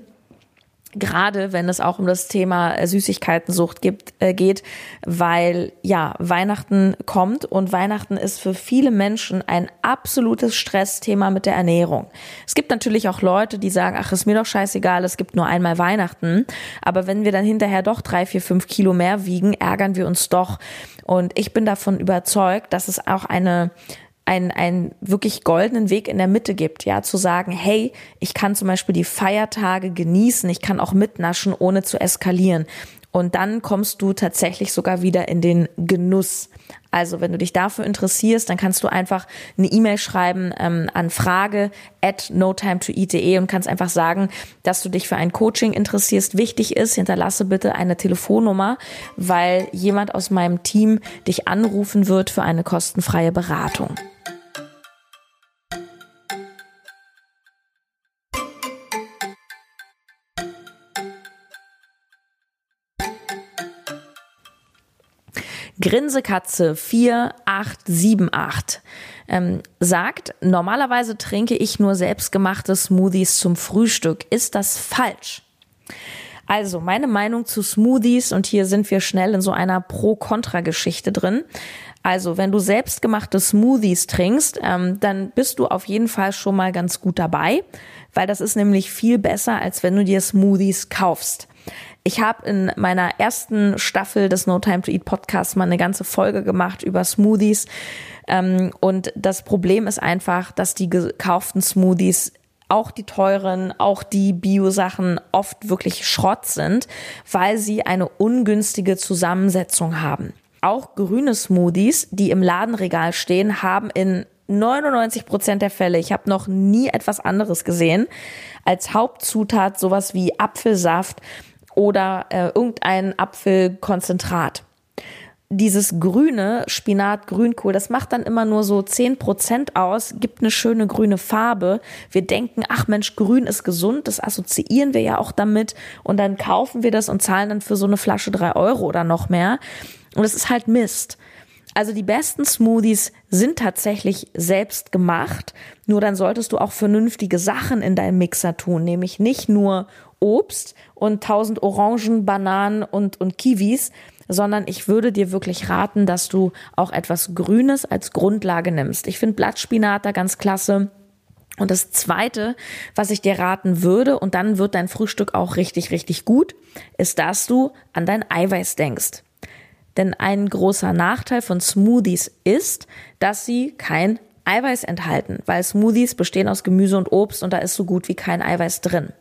gerade wenn es auch um das Thema äh, Süßigkeitensucht gibt, äh, geht, weil ja, Weihnachten kommt und Weihnachten ist für viele Menschen ein absolutes Stressthema mit der Ernährung. Es gibt natürlich auch Leute, die sagen, ach, ist mir doch scheißegal, es gibt nur einmal Weihnachten. Aber wenn wir dann hinterher doch drei, vier, fünf Kilo mehr wiegen, ärgern wir uns doch. Und ich bin davon überzeugt, dass es auch eine einen, einen wirklich goldenen Weg in der Mitte gibt, ja, zu sagen, hey, ich kann zum Beispiel die Feiertage genießen, ich kann auch mitnaschen, ohne zu eskalieren. Und dann kommst du tatsächlich sogar wieder in den Genuss. Also wenn du dich dafür interessierst, dann kannst du einfach eine E-Mail schreiben ähm, an frage at notimetoeat.de und kannst einfach sagen, dass du dich für ein Coaching interessierst. Wichtig ist, hinterlasse bitte eine Telefonnummer, weil jemand aus meinem Team dich anrufen wird für eine kostenfreie Beratung. Grinsekatze 4878 ähm, sagt, normalerweise trinke ich nur selbstgemachte Smoothies zum Frühstück. Ist das falsch? Also, meine Meinung zu Smoothies, und hier sind wir schnell in so einer Pro-Kontra-Geschichte drin. Also, wenn du selbstgemachte Smoothies trinkst, ähm, dann bist du auf jeden Fall schon mal ganz gut dabei, weil das ist nämlich viel besser, als wenn du dir Smoothies kaufst. Ich habe in meiner ersten Staffel des No Time to Eat Podcasts mal eine ganze Folge gemacht über Smoothies. Ähm, und das Problem ist einfach, dass die gekauften Smoothies auch die teuren, auch die Bio-Sachen oft wirklich Schrott sind, weil sie eine ungünstige Zusammensetzung haben. Auch grüne Smoothies, die im Ladenregal stehen, haben in 99 Prozent der Fälle, ich habe noch nie etwas anderes gesehen, als Hauptzutat sowas wie Apfelsaft oder äh, irgendein Apfelkonzentrat. Dieses grüne Spinat, Grünkohl, das macht dann immer nur so zehn Prozent aus, gibt eine schöne grüne Farbe. Wir denken, ach Mensch, grün ist gesund, das assoziieren wir ja auch damit und dann kaufen wir das und zahlen dann für so eine Flasche drei Euro oder noch mehr. Und es ist halt Mist. Also die besten Smoothies sind tatsächlich selbst gemacht, nur dann solltest du auch vernünftige Sachen in deinem Mixer tun, nämlich nicht nur Obst und tausend Orangen, Bananen und, und Kiwis, sondern ich würde dir wirklich raten, dass du auch etwas Grünes als Grundlage nimmst. Ich finde Blattspinat da ganz klasse. Und das zweite, was ich dir raten würde, und dann wird dein Frühstück auch richtig, richtig gut, ist, dass du an dein Eiweiß denkst. Denn ein großer Nachteil von Smoothies ist, dass sie kein Eiweiß enthalten, weil Smoothies bestehen aus Gemüse und Obst und da ist so gut wie kein Eiweiß drin.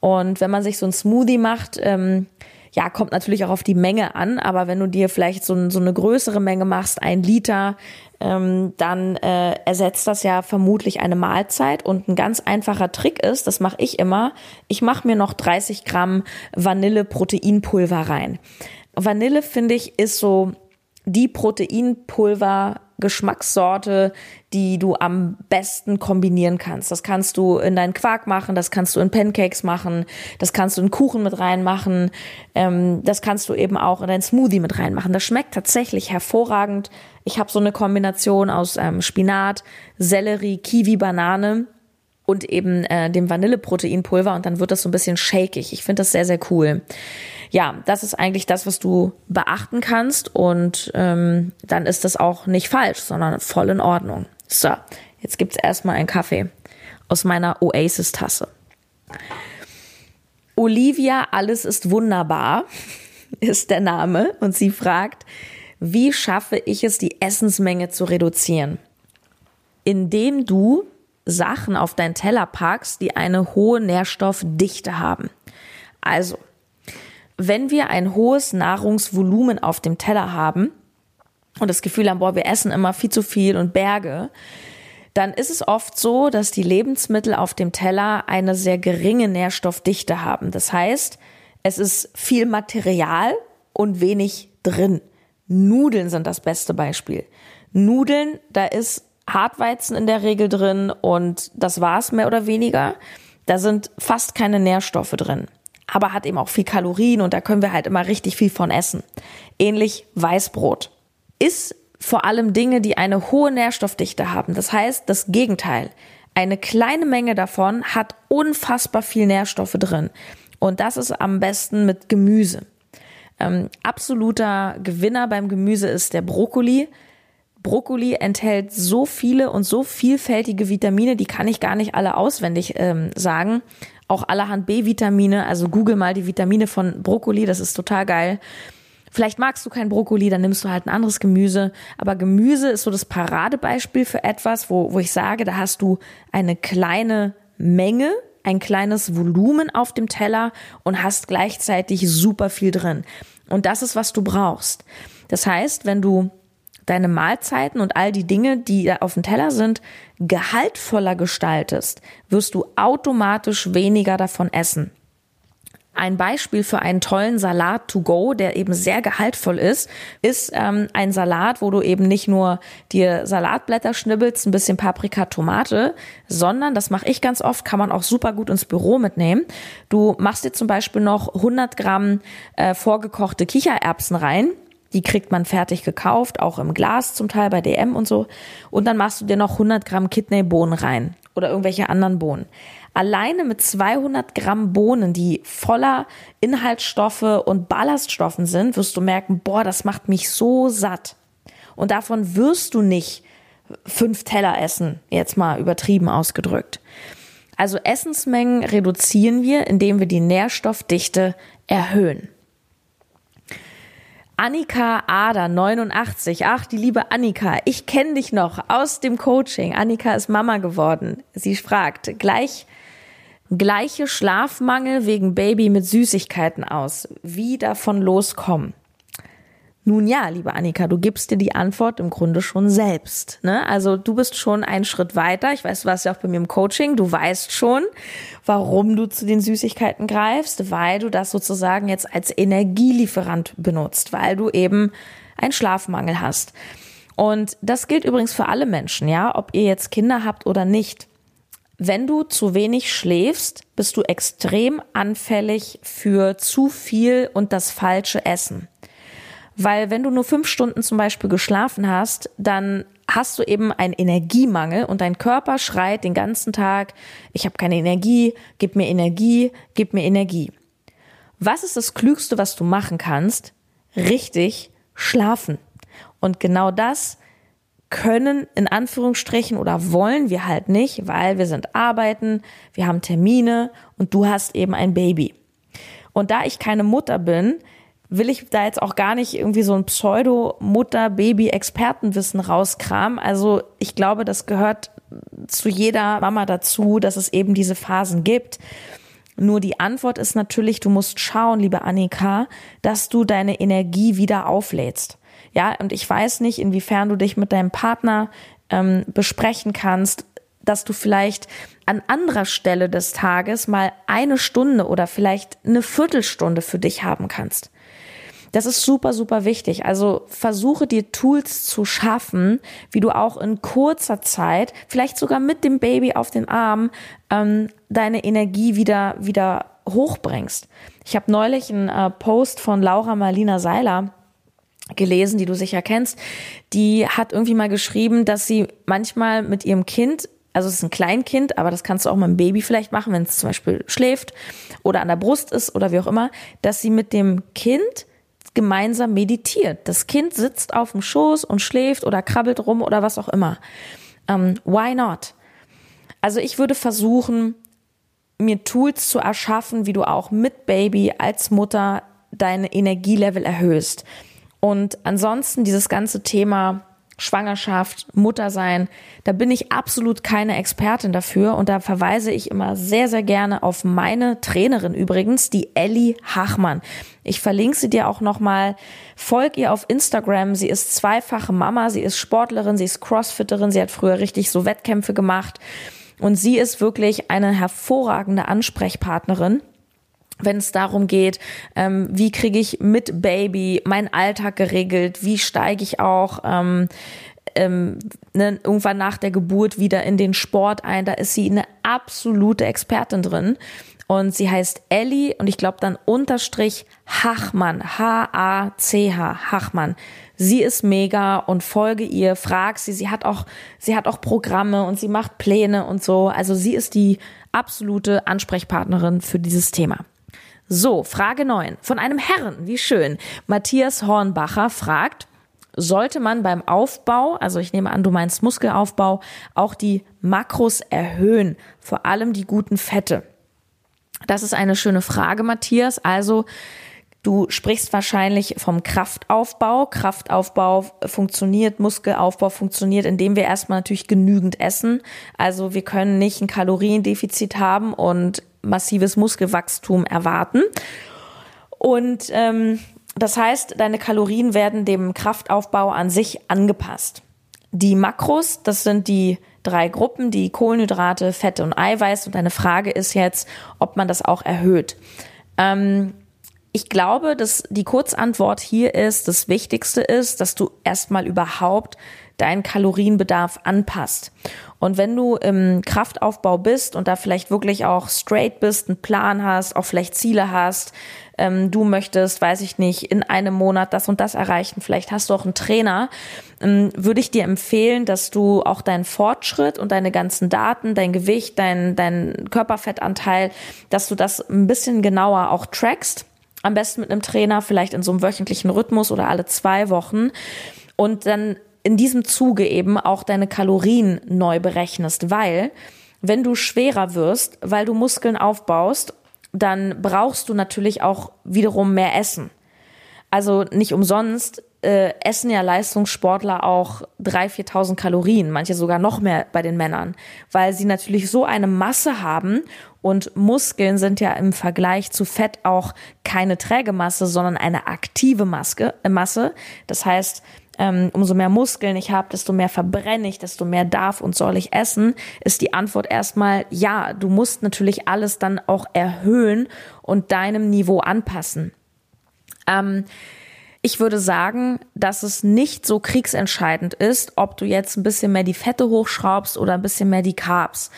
Und wenn man sich so ein Smoothie macht, ähm, ja, kommt natürlich auch auf die Menge an, aber wenn du dir vielleicht so, so eine größere Menge machst, ein Liter, ähm, dann äh, ersetzt das ja vermutlich eine Mahlzeit. Und ein ganz einfacher Trick ist, das mache ich immer, ich mache mir noch 30 Gramm Vanille-Proteinpulver rein. Vanille, finde ich, ist so die Proteinpulver Geschmackssorte, die du am besten kombinieren kannst. Das kannst du in deinen Quark machen, das kannst du in Pancakes machen, das kannst du in Kuchen mit reinmachen, ähm, das kannst du eben auch in dein Smoothie mit reinmachen. Das schmeckt tatsächlich hervorragend. Ich habe so eine Kombination aus ähm, Spinat, Sellerie, Kiwi, Banane und eben äh, dem Vanilleproteinpulver und dann wird das so ein bisschen shakeig. Ich finde das sehr, sehr cool ja, das ist eigentlich das, was du beachten kannst und ähm, dann ist das auch nicht falsch, sondern voll in Ordnung. So, jetzt gibt's erstmal einen Kaffee aus meiner Oasis-Tasse. Olivia, alles ist wunderbar, ist der Name und sie fragt, wie schaffe ich es, die Essensmenge zu reduzieren? Indem du Sachen auf deinen Teller packst, die eine hohe Nährstoffdichte haben. Also, wenn wir ein hohes Nahrungsvolumen auf dem Teller haben und das Gefühl haben, boah, wir essen immer viel zu viel und Berge, dann ist es oft so, dass die Lebensmittel auf dem Teller eine sehr geringe Nährstoffdichte haben. Das heißt, es ist viel Material und wenig drin. Nudeln sind das beste Beispiel. Nudeln, da ist Hartweizen in der Regel drin und das war's mehr oder weniger. Da sind fast keine Nährstoffe drin, aber hat eben auch viel Kalorien und da können wir halt immer richtig viel von essen. Ähnlich Weißbrot. Ist vor allem Dinge, die eine hohe Nährstoffdichte haben. Das heißt, das Gegenteil. Eine kleine Menge davon hat unfassbar viel Nährstoffe drin. Und das ist am besten mit Gemüse. Ähm, absoluter Gewinner beim Gemüse ist der Brokkoli. Brokkoli enthält so viele und so vielfältige Vitamine, die kann ich gar nicht alle auswendig ähm, sagen. Auch allerhand B-Vitamine, also google mal die Vitamine von Brokkoli, das ist total geil. Vielleicht magst du kein Brokkoli, dann nimmst du halt ein anderes Gemüse. Aber Gemüse ist so das Paradebeispiel für etwas, wo, wo ich sage, da hast du eine kleine Menge, ein kleines Volumen auf dem Teller und hast gleichzeitig super viel drin. Und das ist, was du brauchst. Das heißt, wenn du deine Mahlzeiten und all die Dinge, die auf dem Teller sind, gehaltvoller gestaltest, wirst du automatisch weniger davon essen. Ein Beispiel für einen tollen Salat to go, der eben sehr gehaltvoll ist, ist ähm, ein Salat, wo du eben nicht nur dir Salatblätter schnibbelst, ein bisschen Paprika, Tomate, sondern, das mache ich ganz oft, kann man auch super gut ins Büro mitnehmen. Du machst dir zum Beispiel noch 100 Gramm äh, vorgekochte Kichererbsen rein, die kriegt man fertig gekauft, auch im Glas zum Teil bei DM und so. Und dann machst du dir noch 100 Gramm Kidneybohnen rein oder irgendwelche anderen Bohnen. Alleine mit 200 Gramm Bohnen, die voller Inhaltsstoffe und Ballaststoffen sind, wirst du merken, boah, das macht mich so satt. Und davon wirst du nicht fünf Teller essen, jetzt mal übertrieben ausgedrückt. Also Essensmengen reduzieren wir, indem wir die Nährstoffdichte erhöhen. Annika Ader, 89. Ach, die liebe Annika, ich kenne dich noch aus dem Coaching. Annika ist Mama geworden. Sie fragt, gleich, gleiche Schlafmangel wegen Baby mit Süßigkeiten aus. Wie davon loskommen? Nun ja, liebe Annika, du gibst dir die Antwort im Grunde schon selbst. Ne? Also du bist schon einen Schritt weiter. Ich weiß, du warst ja auch bei mir im Coaching. Du weißt schon, warum du zu den Süßigkeiten greifst, weil du das sozusagen jetzt als Energielieferant benutzt, weil du eben einen Schlafmangel hast. Und das gilt übrigens für alle Menschen, ja, ob ihr jetzt Kinder habt oder nicht. Wenn du zu wenig schläfst, bist du extrem anfällig für zu viel und das falsche Essen. Weil wenn du nur fünf Stunden zum Beispiel geschlafen hast, dann hast du eben einen Energiemangel und dein Körper schreit den ganzen Tag, ich habe keine Energie, gib mir Energie, gib mir Energie. Was ist das Klügste, was du machen kannst? Richtig schlafen. Und genau das können in Anführungsstrichen oder wollen wir halt nicht, weil wir sind arbeiten, wir haben Termine und du hast eben ein Baby. Und da ich keine Mutter bin, will ich da jetzt auch gar nicht irgendwie so ein Pseudo-Mutter-Baby-Expertenwissen rauskramen. Also ich glaube, das gehört zu jeder Mama dazu, dass es eben diese Phasen gibt. Nur die Antwort ist natürlich, du musst schauen, liebe Annika, dass du deine Energie wieder auflädst. Ja, und ich weiß nicht, inwiefern du dich mit deinem Partner ähm, besprechen kannst, dass du vielleicht an anderer Stelle des Tages mal eine Stunde oder vielleicht eine Viertelstunde für dich haben kannst. Das ist super, super wichtig. Also versuche dir Tools zu schaffen, wie du auch in kurzer Zeit, vielleicht sogar mit dem Baby auf den Arm, ähm, deine Energie wieder, wieder hochbringst. Ich habe neulich einen äh, Post von Laura Marlina Seiler gelesen, die du sicher kennst. Die hat irgendwie mal geschrieben, dass sie manchmal mit ihrem Kind also es ist ein Kleinkind, aber das kannst du auch mit einem Baby vielleicht machen, wenn es zum Beispiel schläft oder an der Brust ist oder wie auch immer, dass sie mit dem Kind gemeinsam meditiert. Das Kind sitzt auf dem Schoß und schläft oder krabbelt rum oder was auch immer. Ähm, why not? Also ich würde versuchen, mir Tools zu erschaffen, wie du auch mit Baby als Mutter deine Energielevel erhöhst. Und ansonsten dieses ganze Thema Schwangerschaft, Muttersein, da bin ich absolut keine Expertin dafür und da verweise ich immer sehr, sehr gerne auf meine Trainerin übrigens, die Ellie Hachmann. Ich verlinke sie dir auch nochmal. Folg ihr auf Instagram. Sie ist zweifache Mama, sie ist Sportlerin, sie ist Crossfitterin, sie hat früher richtig so Wettkämpfe gemacht und sie ist wirklich eine hervorragende Ansprechpartnerin wenn es darum geht, ähm, wie kriege ich mit Baby meinen Alltag geregelt, wie steige ich auch ähm, ähm, ne, irgendwann nach der Geburt wieder in den Sport ein. Da ist sie eine absolute Expertin drin. Und sie heißt Ellie und ich glaube dann Unterstrich Hachmann. H-A-C-H. Hachmann. Sie ist mega und folge ihr, frag sie. Sie hat auch, sie hat auch Programme und sie macht Pläne und so. Also sie ist die absolute Ansprechpartnerin für dieses Thema. So, Frage 9. Von einem Herren, wie schön. Matthias Hornbacher fragt, sollte man beim Aufbau, also ich nehme an, du meinst Muskelaufbau, auch die Makros erhöhen, vor allem die guten Fette. Das ist eine schöne Frage, Matthias. Also Du sprichst wahrscheinlich vom Kraftaufbau. Kraftaufbau funktioniert, Muskelaufbau funktioniert, indem wir erstmal natürlich genügend essen. Also wir können nicht ein Kaloriendefizit haben und massives Muskelwachstum erwarten. Und ähm, das heißt, deine Kalorien werden dem Kraftaufbau an sich angepasst. Die Makros, das sind die drei Gruppen, die Kohlenhydrate, Fette und Eiweiß. Und deine Frage ist jetzt, ob man das auch erhöht. Ähm, ich glaube, dass die Kurzantwort hier ist, das Wichtigste ist, dass du erstmal überhaupt deinen Kalorienbedarf anpasst. Und wenn du im Kraftaufbau bist und da vielleicht wirklich auch straight bist, einen Plan hast, auch vielleicht Ziele hast, ähm, du möchtest, weiß ich nicht, in einem Monat das und das erreichen, vielleicht hast du auch einen Trainer, ähm, würde ich dir empfehlen, dass du auch deinen Fortschritt und deine ganzen Daten, dein Gewicht, dein, dein Körperfettanteil, dass du das ein bisschen genauer auch trackst. Am besten mit einem Trainer, vielleicht in so einem wöchentlichen Rhythmus oder alle zwei Wochen. Und dann in diesem Zuge eben auch deine Kalorien neu berechnest, weil wenn du schwerer wirst, weil du Muskeln aufbaust, dann brauchst du natürlich auch wiederum mehr Essen. Also nicht umsonst äh, essen ja Leistungssportler auch 3.000, 4.000 Kalorien, manche sogar noch mehr bei den Männern, weil sie natürlich so eine Masse haben und Muskeln sind ja im Vergleich zu Fett auch keine träge Masse, sondern eine aktive Maske, äh, Masse. Das heißt, ähm, umso mehr Muskeln ich habe, desto mehr verbrenne ich, desto mehr darf und soll ich essen, ist die Antwort erstmal ja, du musst natürlich alles dann auch erhöhen und deinem Niveau anpassen. Ähm, ich würde sagen, dass es nicht so kriegsentscheidend ist, ob du jetzt ein bisschen mehr die Fette hochschraubst oder ein bisschen mehr die Carbs.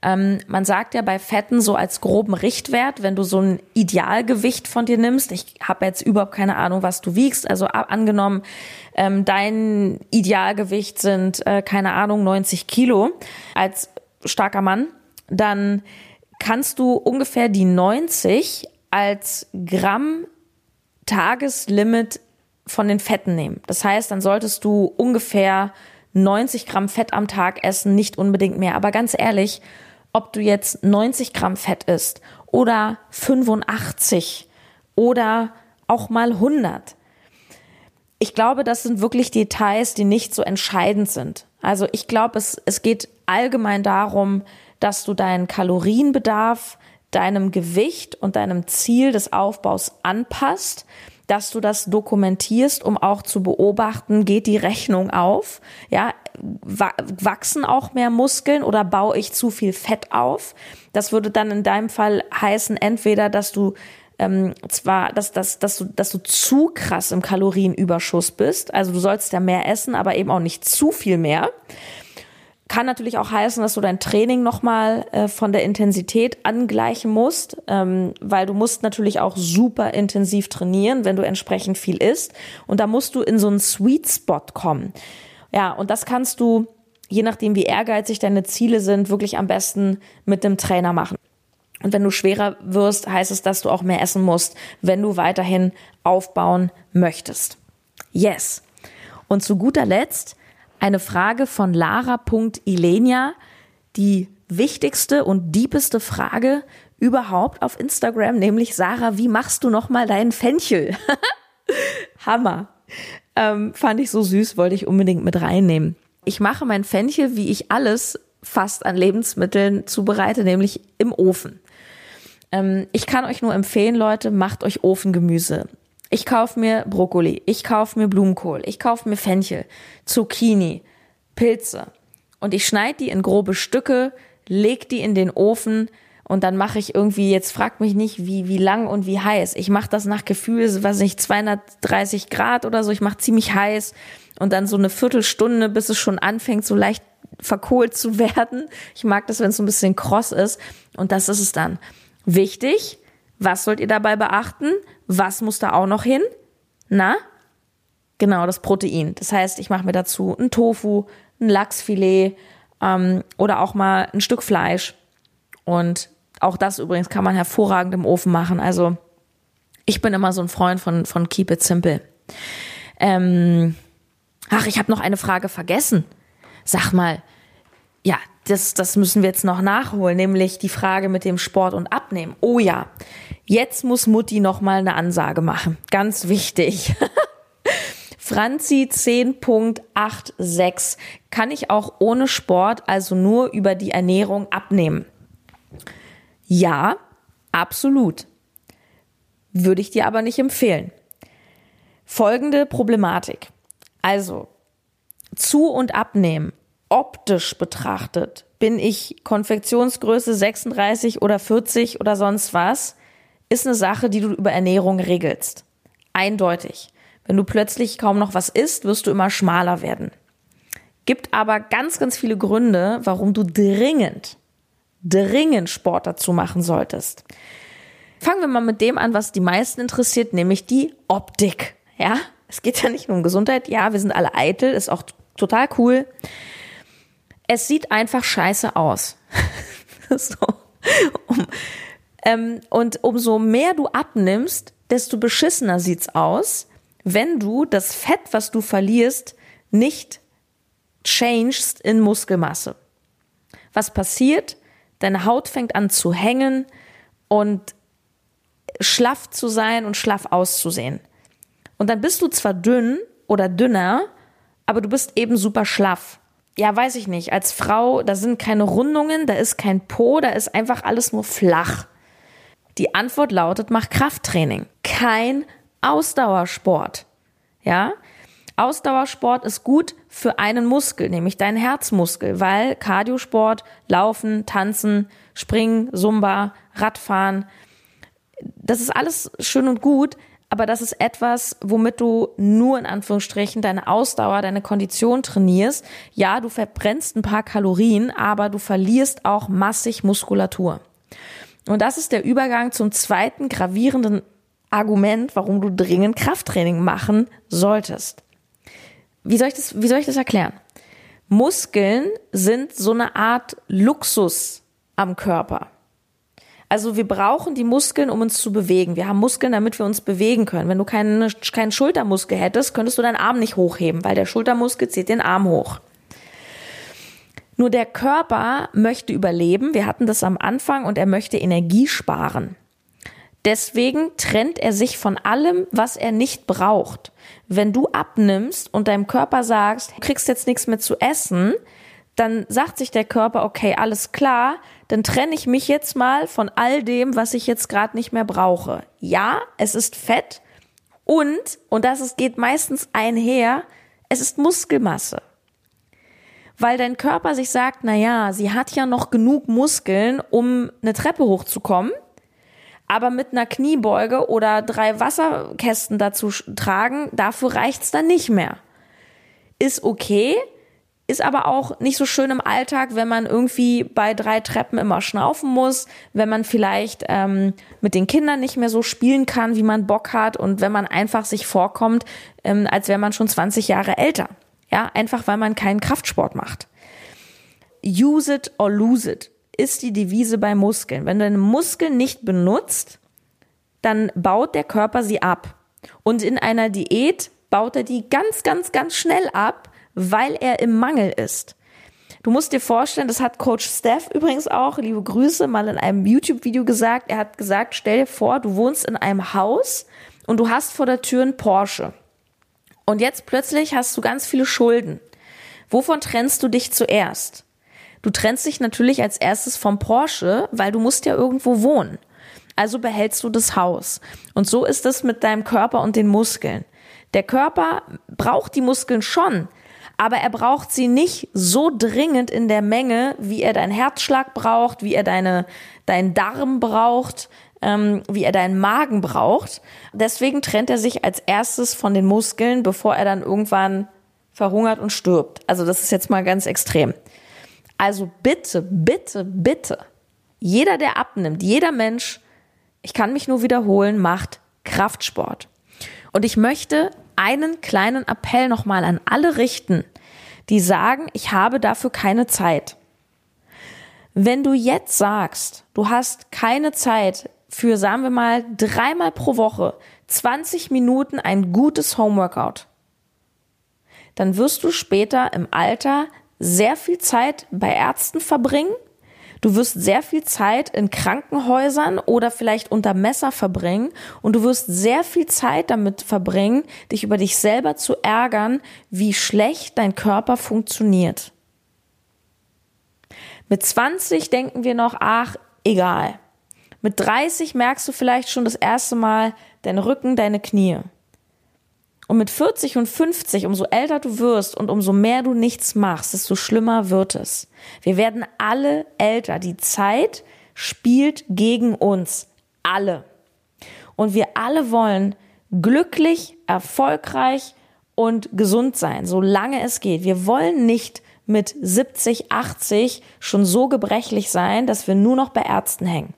Ähm, man sagt ja bei Fetten so als groben Richtwert, wenn du so ein Idealgewicht von dir nimmst, ich habe jetzt überhaupt keine Ahnung, was du wiegst, also angenommen, ähm, dein Idealgewicht sind, äh, keine Ahnung, 90 Kilo als starker Mann, dann kannst du ungefähr die 90 als Gramm Tageslimit von den Fetten nehmen. Das heißt, dann solltest du ungefähr 90 Gramm Fett am Tag essen, nicht unbedingt mehr. Aber ganz ehrlich, ob du jetzt 90 Gramm Fett isst oder 85 oder auch mal 100. Ich glaube, das sind wirklich Details, die nicht so entscheidend sind. Also ich glaube, es, es geht allgemein darum, dass du deinen Kalorienbedarf deinem Gewicht und deinem Ziel des Aufbaus anpasst dass du das dokumentierst, um auch zu beobachten, geht die Rechnung auf? Ja, wachsen auch mehr Muskeln oder baue ich zu viel Fett auf? Das würde dann in deinem Fall heißen, entweder, dass du ähm, zwar, dass, dass, dass, du, dass du zu krass im Kalorienüberschuss bist, also du sollst ja mehr essen, aber eben auch nicht zu viel mehr. Kann natürlich auch heißen, dass du dein Training nochmal äh, von der Intensität angleichen musst, ähm, weil du musst natürlich auch super intensiv trainieren, wenn du entsprechend viel isst. Und da musst du in so einen Sweet Spot kommen. Ja, und das kannst du, je nachdem wie ehrgeizig deine Ziele sind, wirklich am besten mit dem Trainer machen. Und wenn du schwerer wirst, heißt es, dass du auch mehr essen musst, wenn du weiterhin aufbauen möchtest. Yes. Und zu guter Letzt eine Frage von Lara.ilenia, die wichtigste und diepeste Frage überhaupt auf Instagram, nämlich Sarah, wie machst du nochmal deinen Fenchel? Hammer. Ähm, fand ich so süß, wollte ich unbedingt mit reinnehmen. Ich mache mein Fenchel, wie ich alles fast an Lebensmitteln zubereite, nämlich im Ofen. Ähm, ich kann euch nur empfehlen, Leute, macht euch Ofengemüse. Ich kaufe mir Brokkoli, ich kaufe mir Blumenkohl, ich kaufe mir Fenchel, Zucchini, Pilze und ich schneide die in grobe Stücke, leg die in den Ofen Und dann mache ich irgendwie, jetzt fragt mich nicht, wie, wie lang und wie heiß. Ich mache das nach Gefühl, was nicht, 230 Grad oder so. Ich mache ziemlich heiß und dann so eine Viertelstunde, bis es schon anfängt, so leicht verkohlt zu werden. Ich mag das, wenn es so ein bisschen kross ist. Und das ist es dann. Wichtig, was sollt ihr dabei beachten? Was muss da auch noch hin? Na? Genau, das Protein. Das heißt, ich mache mir dazu ein Tofu, ein Lachsfilet ähm, oder auch mal ein Stück Fleisch. Und auch das übrigens kann man hervorragend im Ofen machen. Also ich bin immer so ein Freund von, von Keep It Simple. Ähm, ach, ich habe noch eine Frage vergessen. Sag mal, ja, das, das müssen wir jetzt noch nachholen, nämlich die Frage mit dem Sport und Abnehmen. Oh ja, jetzt muss Mutti noch mal eine Ansage machen. Ganz wichtig. Franzi 10.86 kann ich auch ohne Sport, also nur über die Ernährung abnehmen. Ja, absolut. Würde ich dir aber nicht empfehlen. Folgende Problematik. Also, zu und abnehmen, optisch betrachtet, bin ich Konfektionsgröße 36 oder 40 oder sonst was, ist eine Sache, die du über Ernährung regelst. Eindeutig. Wenn du plötzlich kaum noch was isst, wirst du immer schmaler werden. Gibt aber ganz, ganz viele Gründe, warum du dringend dringend Sport dazu machen solltest. Fangen wir mal mit dem an, was die meisten interessiert, nämlich die Optik. Ja, es geht ja nicht nur um Gesundheit. Ja, wir sind alle eitel, ist auch total cool. Es sieht einfach scheiße aus. so. Ähm, und umso mehr du abnimmst, desto beschissener sieht's aus, wenn du das Fett, was du verlierst, nicht changest in Muskelmasse. Was passiert? Deine Haut fängt an zu hängen und schlaff zu sein und schlaff auszusehen. Und dann bist du zwar dünn oder dünner, aber du bist eben super schlaff. Ja, weiß ich nicht. Als Frau, da sind keine Rundungen, da ist kein Po, da ist einfach alles nur flach. Die Antwort lautet, mach Krafttraining. Kein Ausdauersport. Ja? Ausdauersport ist gut für einen Muskel, nämlich deinen Herzmuskel, weil Cardiosport, Laufen, Tanzen, Springen, Zumba, Radfahren, das ist alles schön und gut, aber das ist etwas, womit du nur in Anführungsstrichen deine Ausdauer, deine Kondition trainierst. Ja, du verbrennst ein paar Kalorien, aber du verlierst auch massig Muskulatur. Und das ist der Übergang zum zweiten gravierenden Argument, warum du dringend Krafttraining machen solltest wie soll ich das, wie soll ich das erklären? Muskeln sind so eine Art Luxus am Körper. Also wir brauchen die Muskeln, um uns zu bewegen. Wir haben Muskeln, damit wir uns bewegen können. Wenn du keinen, keinen Schultermuskel hättest, könntest du deinen Arm nicht hochheben, weil der Schultermuskel zieht den Arm hoch. Nur der Körper möchte überleben. Wir hatten das am Anfang und er möchte Energie sparen. Deswegen trennt er sich von allem, was er nicht braucht. Wenn du abnimmst und deinem Körper sagst, du kriegst jetzt nichts mehr zu essen, dann sagt sich der Körper, okay, alles klar, dann trenne ich mich jetzt mal von all dem, was ich jetzt gerade nicht mehr brauche. Ja, es ist Fett und, und das geht meistens einher, es ist Muskelmasse. Weil dein Körper sich sagt, na ja, sie hat ja noch genug Muskeln, um eine Treppe hochzukommen aber mit einer Kniebeuge oder drei Wasserkästen dazu tragen, dafür reicht's dann nicht mehr. Ist okay, ist aber auch nicht so schön im Alltag, wenn man irgendwie bei drei Treppen immer schnaufen muss, wenn man vielleicht ähm, mit den Kindern nicht mehr so spielen kann, wie man Bock hat und wenn man einfach sich vorkommt, ähm, als wäre man schon 20 Jahre älter. Ja, einfach weil man keinen Kraftsport macht. Use it or lose it ist die Devise bei Muskeln. Wenn du deine Muskeln nicht benutzt, dann baut der Körper sie ab. Und in einer Diät baut er die ganz, ganz, ganz schnell ab, weil er im Mangel ist. Du musst dir vorstellen, das hat Coach Steph übrigens auch, liebe Grüße, mal in einem YouTube-Video gesagt. Er hat gesagt, stell dir vor, du wohnst in einem Haus und du hast vor der Tür einen Porsche. Und jetzt plötzlich hast du ganz viele Schulden. Wovon trennst du dich zuerst? Du trennst dich natürlich als erstes vom Porsche, weil du musst ja irgendwo wohnen. Also behältst du das Haus. Und so ist es mit deinem Körper und den Muskeln. Der Körper braucht die Muskeln schon, Aber er braucht sie nicht so dringend in der Menge, wie er deinen Herzschlag braucht, wie er deine, deinen Darm braucht, ähm, wie er deinen Magen braucht. Deswegen trennt er sich als erstes von den Muskeln, bevor er dann irgendwann verhungert und stirbt. Also das ist jetzt mal ganz extrem. Also bitte, bitte, bitte, jeder, der abnimmt, jeder Mensch, ich kann mich nur wiederholen, macht Kraftsport. Und ich möchte einen kleinen Appell nochmal an alle richten, die sagen, ich habe dafür keine Zeit. Wenn du jetzt sagst, du hast keine Zeit für, sagen wir mal, dreimal pro Woche 20 Minuten ein gutes Homeworkout, dann wirst du später im Alter sehr viel Zeit bei Ärzten verbringen Du wirst sehr viel Zeit in Krankenhäusern oder vielleicht unter Messer verbringen und du wirst sehr viel Zeit damit verbringen, dich über dich selber zu ärgern, wie schlecht dein Körper funktioniert. Mit 20 denken wir noch, ach, egal. Mit 30 merkst du vielleicht schon das erste Mal deinen Rücken, deine Knie. Und mit 40 und 50, umso älter du wirst und umso mehr du nichts machst, desto schlimmer wird es. Wir werden alle älter. Die Zeit spielt gegen uns. Alle. Und wir alle wollen glücklich, erfolgreich und gesund sein, solange es geht. Wir wollen nicht mit 70, 80 schon so gebrechlich sein, dass wir nur noch bei Ärzten hängen.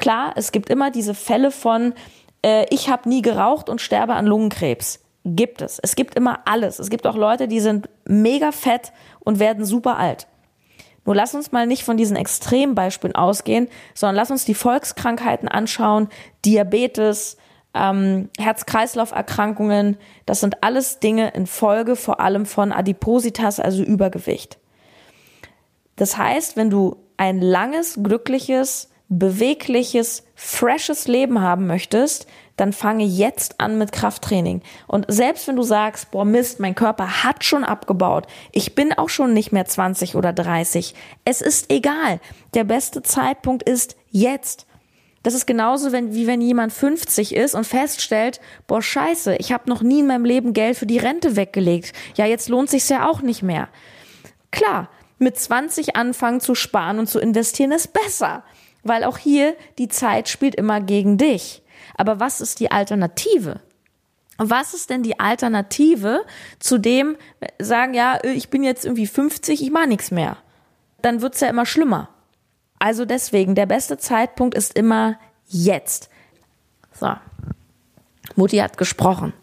Klar, es gibt immer diese Fälle von, äh, ich habe nie geraucht und sterbe an Lungenkrebs gibt es. Es gibt immer alles. Es gibt auch Leute, die sind mega fett und werden super alt. Nur lass uns mal nicht von diesen Extrembeispielen ausgehen, sondern lass uns die Volkskrankheiten anschauen, Diabetes, ähm, Herz-Kreislauf-Erkrankungen. Das sind alles Dinge in Folge vor allem von Adipositas, also Übergewicht. Das heißt, wenn du ein langes, glückliches, bewegliches, freshes Leben haben möchtest, dann fange jetzt an mit Krafttraining. Und selbst wenn du sagst, boah Mist, mein Körper hat schon abgebaut, ich bin auch schon nicht mehr 20 oder 30, es ist egal. Der beste Zeitpunkt ist jetzt. Das ist genauso, wenn, wie wenn jemand 50 ist und feststellt, boah scheiße, ich habe noch nie in meinem Leben Geld für die Rente weggelegt. Ja, jetzt lohnt sich's ja auch nicht mehr. Klar, mit 20 anfangen zu sparen und zu investieren ist besser, weil auch hier die Zeit spielt immer gegen dich. Aber was ist die Alternative? Was ist denn die Alternative zu dem, sagen, ja, ich bin jetzt irgendwie 50, ich mache nichts mehr? Dann wird's ja immer schlimmer. Also deswegen, der beste Zeitpunkt ist immer jetzt. So. Mutti hat gesprochen.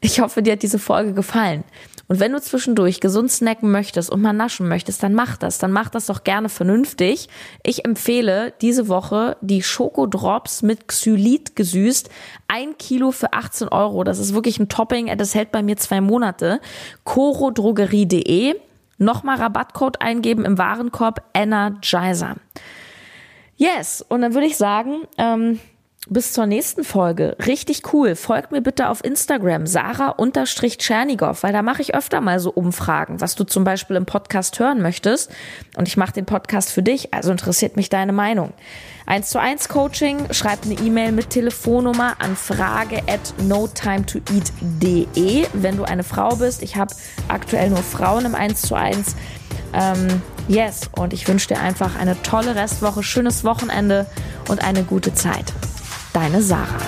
Ich hoffe, dir hat diese Folge gefallen. Und wenn du zwischendurch gesund snacken möchtest und mal naschen möchtest, dann mach das. Dann mach das doch gerne vernünftig. Ich empfehle diese Woche die Schokodrops mit Xylit gesüßt. Ein Kilo für 18 Euro. Das ist wirklich ein Topping. Das hält bei mir zwei Monate. corodrogerie.de. Nochmal Rabattcode eingeben im Warenkorb Energizer. Yes, und dann würde ich sagen, ähm, bis zur nächsten Folge. Richtig cool. Folgt mir bitte auf Instagram, Sarah-Tschernigow, weil da mache ich öfter mal so Umfragen, was du zum Beispiel im Podcast hören möchtest. Und ich mache den Podcast für dich, also interessiert mich deine Meinung. 1 zu 1 Coaching, schreib eine E-Mail mit Telefonnummer an frage at notimetoeat.de, wenn du eine Frau bist. Ich habe aktuell nur Frauen im 1 zu 1. Ähm, yes, und ich wünsche dir einfach eine tolle Restwoche, schönes Wochenende und eine gute Zeit. Deine Sarah.